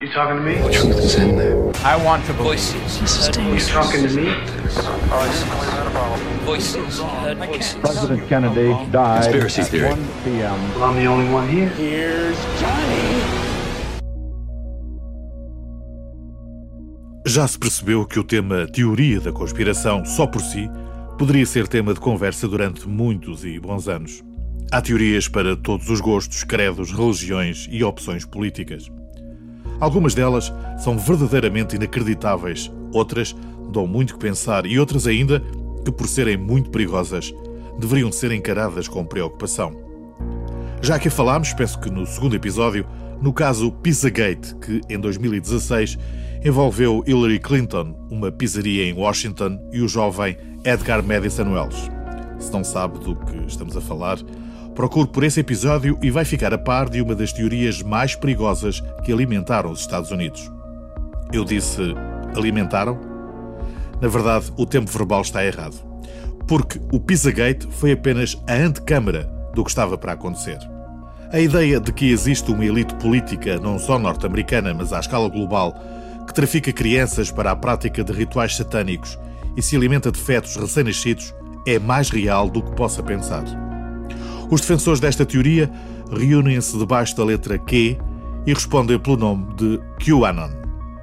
You talking to me? The truth is in there. I want to voices. This is dangerous. You talking to me? Voices. Voices. President Kennedy died Conspiracy at theory. 1 p.m. Well, I'm the only one here. Já se percebeu que o tema teoria da conspiração, só por si, poderia ser tema de conversa durante muitos e bons anos. Há teorias para todos os gostos, credos, religiões e opções políticas. Algumas delas são verdadeiramente inacreditáveis, outras dão muito que pensar e outras ainda, que por serem muito perigosas, deveriam ser encaradas com preocupação. Já aqui falámos, penso que no segundo episódio, no caso Pizzagate, que em 2016 envolveu Hillary Clinton, uma pizzaria em Washington, e o jovem Edgar Madison Wells. Se não sabe do que estamos a falar, procure por esse episódio e vai ficar a par de uma das teorias mais perigosas que alimentaram os Estados Unidos. Eu disse alimentaram? Na verdade, o tempo verbal está errado. Porque o Pizzagate foi apenas a antecâmara do que estava para acontecer. A ideia de que existe uma elite política, não só norte-americana, mas à escala global, que trafica crianças para a prática de rituais satânicos e se alimenta de fetos recém-nascidos, é mais real do que possa pensar. Os defensores desta teoria reúnem-se debaixo da letra Q e respondem pelo nome de QAnon.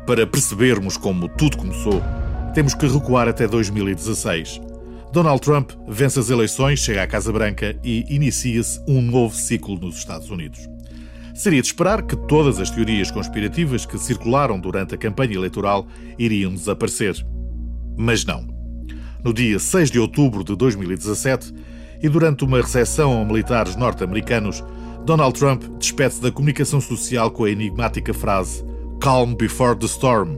Para percebermos como tudo começou, temos que recuar até 2016. Donald Trump vence as eleições, chega à Casa Branca e inicia-se um novo ciclo nos Estados Unidos. Seria de esperar que todas as teorias conspirativas que circularam durante a campanha eleitoral iriam desaparecer. Mas não. No dia 6 de outubro de 2017, e durante uma recepção a militares norte-americanos, Donald Trump despede-se da comunicação social com a enigmática frase Calm before the storm.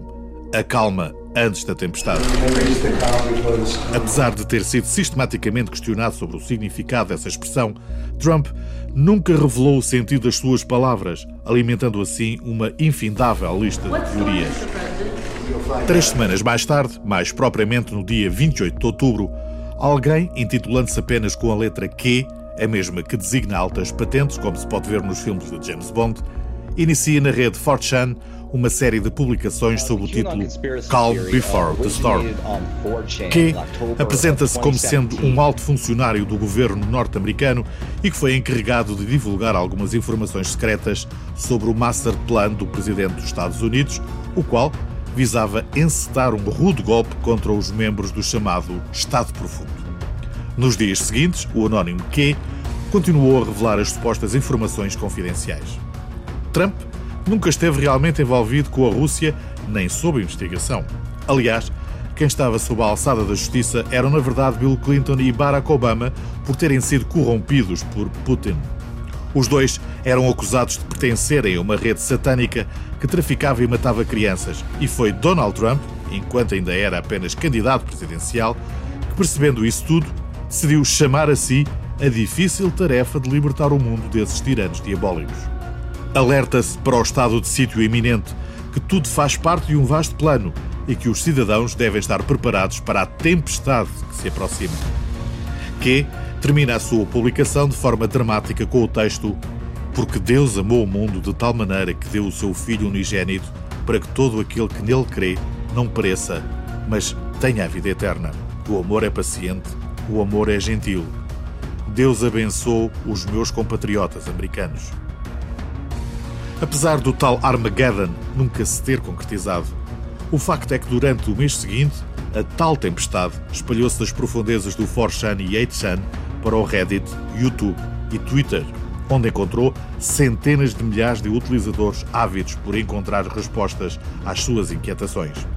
Acalma antes da tempestade. Apesar de ter sido sistematicamente questionado sobre o significado dessa expressão, Trump nunca revelou o sentido das suas palavras, alimentando assim uma infindável lista de teorias. Três semanas mais tarde, mais propriamente no dia 28 de outubro, alguém, intitulando-se apenas com a letra Q, a mesma que designa altas patentes, como se pode ver nos filmes de James Bond, inicia na rede 4chan uma série de publicações sob o título Calm Before the Storm, que apresenta-se como sendo um alto funcionário do governo norte-americano e que foi encarregado de divulgar algumas informações secretas sobre o master plan do presidente dos Estados Unidos, o qual visava encetar um rude golpe contra os membros do chamado Estado Profundo. Nos dias seguintes, o anónimo Q continuou a revelar as supostas informações confidenciais. Trump nunca esteve realmente envolvido com a Rússia nem sob investigação. Aliás, quem estava sob a alçada da justiça eram, na verdade, Bill Clinton e Barack Obama por terem sido corrompidos por Putin. Os dois eram acusados de pertencerem a uma rede satânica que traficava e matava crianças, e foi Donald Trump, enquanto ainda era apenas candidato presidencial, que, percebendo isso tudo, decidiu chamar a si a difícil tarefa de libertar o mundo desses tiranos diabólicos. Alerta-se para o estado de sítio iminente, que tudo faz parte de um vasto plano e que os cidadãos devem estar preparados para a tempestade que se aproxima. Que termina a sua publicação de forma dramática com o texto Porque Deus amou o mundo de tal maneira que deu o seu Filho unigênito para que todo aquele que nele crê não pereça, mas tenha a vida eterna. O amor é paciente, o amor é gentil. Deus abençoe os meus compatriotas americanos. Apesar do tal Armageddon nunca se ter concretizado, o facto é que durante o mês seguinte, a tal tempestade espalhou-se das profundezas do 4chan e 8chan para o Reddit, YouTube e Twitter, onde encontrou centenas de milhares de utilizadores ávidos por encontrar respostas às suas inquietações.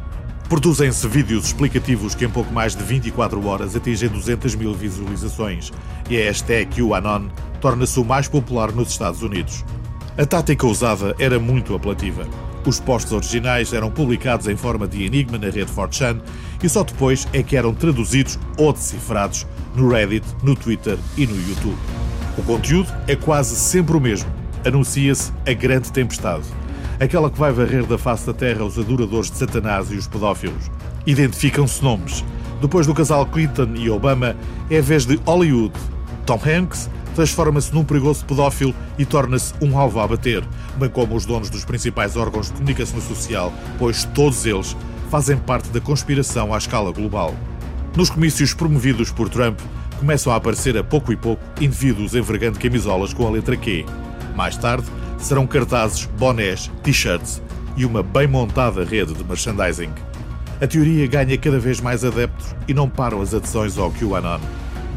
Produzem-se vídeos explicativos que em pouco mais de 24 horas atingem 200 mil visualizações e a hashtag QAnon torna-se o mais popular nos Estados Unidos. A tática usada era muito apelativa. Os posts originais eram publicados em forma de enigma na rede 4chan e só depois é que eram traduzidos ou decifrados no Reddit, no Twitter e no YouTube. O conteúdo é quase sempre o mesmo. Anuncia-se a grande tempestade. Aquela que vai varrer da face da terra os adoradores de Satanás e os pedófilos. Identificam-se nomes. Depois do casal Clinton e Obama, é a vez de Hollywood, Tom Hanks transforma-se num perigoso pedófilo e torna-se um alvo a bater, bem como os donos dos principais órgãos de comunicação social, pois todos eles fazem parte da conspiração à escala global. Nos comícios promovidos por Trump, começam a aparecer a pouco e pouco indivíduos envergando camisolas com a letra Q. Mais tarde, serão cartazes, bonés, t-shirts e uma bem montada rede de merchandising. A teoria ganha cada vez mais adeptos e não param as adesões ao QAnon.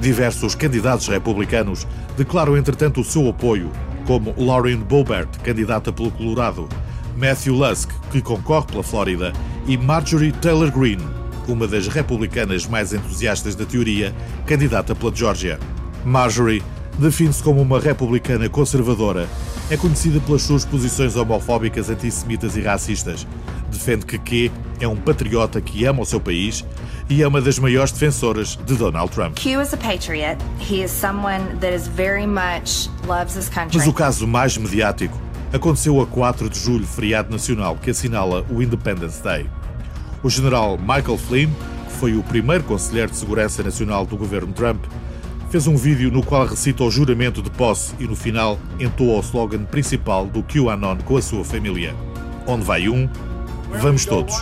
Diversos candidatos republicanos declaram, entretanto, o seu apoio, como Lauren Boebert, candidata pelo Colorado, Matthew Lusk, que concorre pela Flórida, e Marjorie Taylor Greene, uma das republicanas mais entusiastas da teoria, candidata pela Geórgia. Marjorie define-se como uma republicana conservadora. É conhecida pelas suas posições homofóbicas, antissemitas e racistas. Defende que Q é um patriota que ama o seu país e é uma das maiores defensoras de Donald Trump. Q is a patriot. He is someone that is very much loves his country. Mas o caso mais mediático aconteceu a 4 de julho, feriado nacional que assinala o Independence Day. O general Michael Flynn, que foi o primeiro conselheiro de segurança nacional do governo Trump, fez um vídeo no qual recita o juramento de posse e no final entoa o slogan principal do QAnon com a sua família. Onde vai um, vamos todos.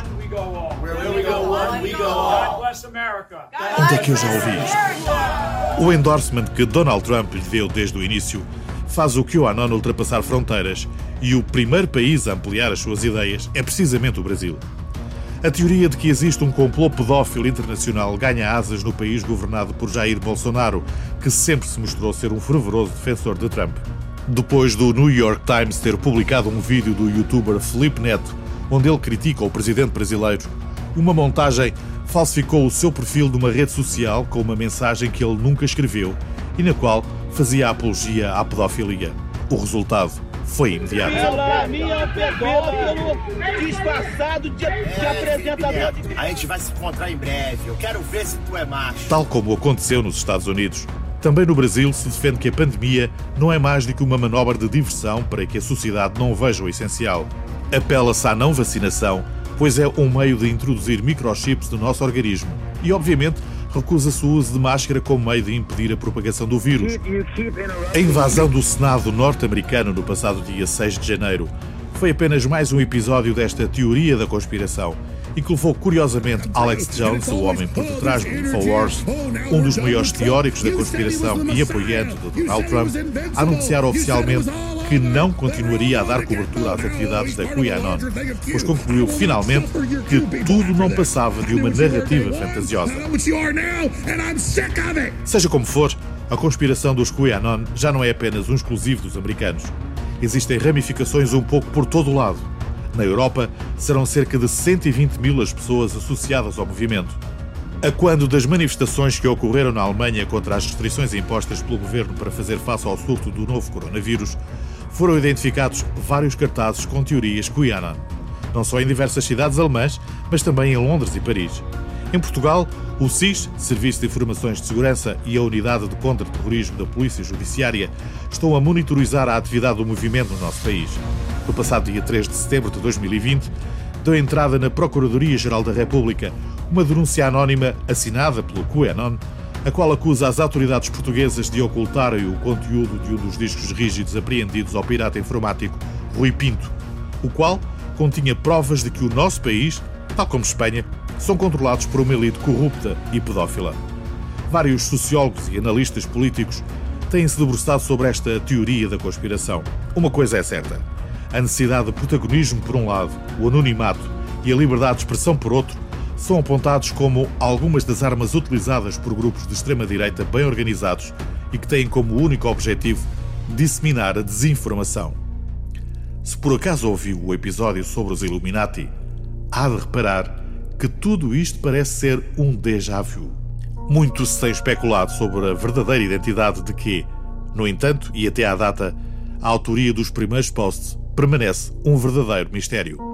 Onde é que eu já ouvi isto? O endorsement que Donald Trump lhe deu desde o início faz o QAnon ultrapassar fronteiras e o primeiro país a ampliar as suas ideias é precisamente o Brasil. A teoria de que existe um complô pedófilo internacional ganha asas no país governado por Jair Bolsonaro, que sempre se mostrou ser um fervoroso defensor de Trump. Depois do New York Times ter publicado um vídeo do youtuber Felipe Neto, onde ele critica o presidente brasileiro, uma montagem falsificou o seu perfil de uma rede social com uma mensagem que ele nunca escreveu e na qual fazia apologia à pedofilia. O resultado foi imediato. Ela minha é um pedófilo disfarçado de, de apresentador de... A gente vai se encontrar em breve. Eu quero ver se tu é macho. Tal como aconteceu nos Estados Unidos, também no Brasil se defende que a pandemia não é mais do que uma manobra de diversão para que a sociedade não veja o essencial. Apela-se à não vacinação, pois é um meio de introduzir microchips no nosso organismo e, obviamente, recusa-se o uso de máscara como meio de impedir a propagação do vírus. A invasão do Senado norte-americano no passado dia 6 de janeiro foi apenas mais um episódio desta teoria da conspiração e que levou curiosamente Alex Jones, o homem por detrás do Infowars, um dos maiores teóricos da conspiração e apoiante de Donald Trump, a anunciar oficialmente que não continuaria a dar cobertura às atividades da QAnon, pois concluiu finalmente que tudo não passava de uma narrativa fantasiosa. Seja como for, a conspiração dos QAnon já não é apenas um exclusivo dos americanos. Existem ramificações um pouco por todo o lado. Na Europa, serão cerca de 120 mil as pessoas associadas ao movimento. A quando das manifestações que ocorreram na Alemanha contra as restrições impostas pelo governo para fazer face ao surto do novo coronavírus, foram identificados vários cartazes com teorias QAnon, não só em diversas cidades alemãs, mas também em Londres e Paris. Em Portugal, o SIS, Serviço de Informações de Segurança, e a Unidade de Contra-Terrorismo da Polícia Judiciária estão a monitorizar a atividade do movimento no nosso país. No passado dia 3 de setembro de 2020, deu entrada na Procuradoria-Geral da República uma denúncia anónima assinada pelo QAnon, a qual acusa as autoridades portuguesas de ocultarem o conteúdo de um dos discos rígidos apreendidos ao pirata informático Rui Pinto, o qual continha provas de que o nosso país, tal como Espanha, são controlados por uma elite corrupta e pedófila. Vários sociólogos e analistas políticos têm-se debruçado sobre esta teoria da conspiração. Uma coisa é certa: a necessidade de protagonismo por um lado, o anonimato e a liberdade de expressão por outro são apontados como algumas das armas utilizadas por grupos de extrema-direita bem organizados e que têm como único objetivo disseminar a desinformação. Se por acaso ouviu o episódio sobre os Illuminati, há de reparar que tudo isto parece ser um déjà vu. Muito se tem especulado sobre a verdadeira identidade de que, no entanto, e até à data, a autoria dos primeiros posts permanece um verdadeiro mistério.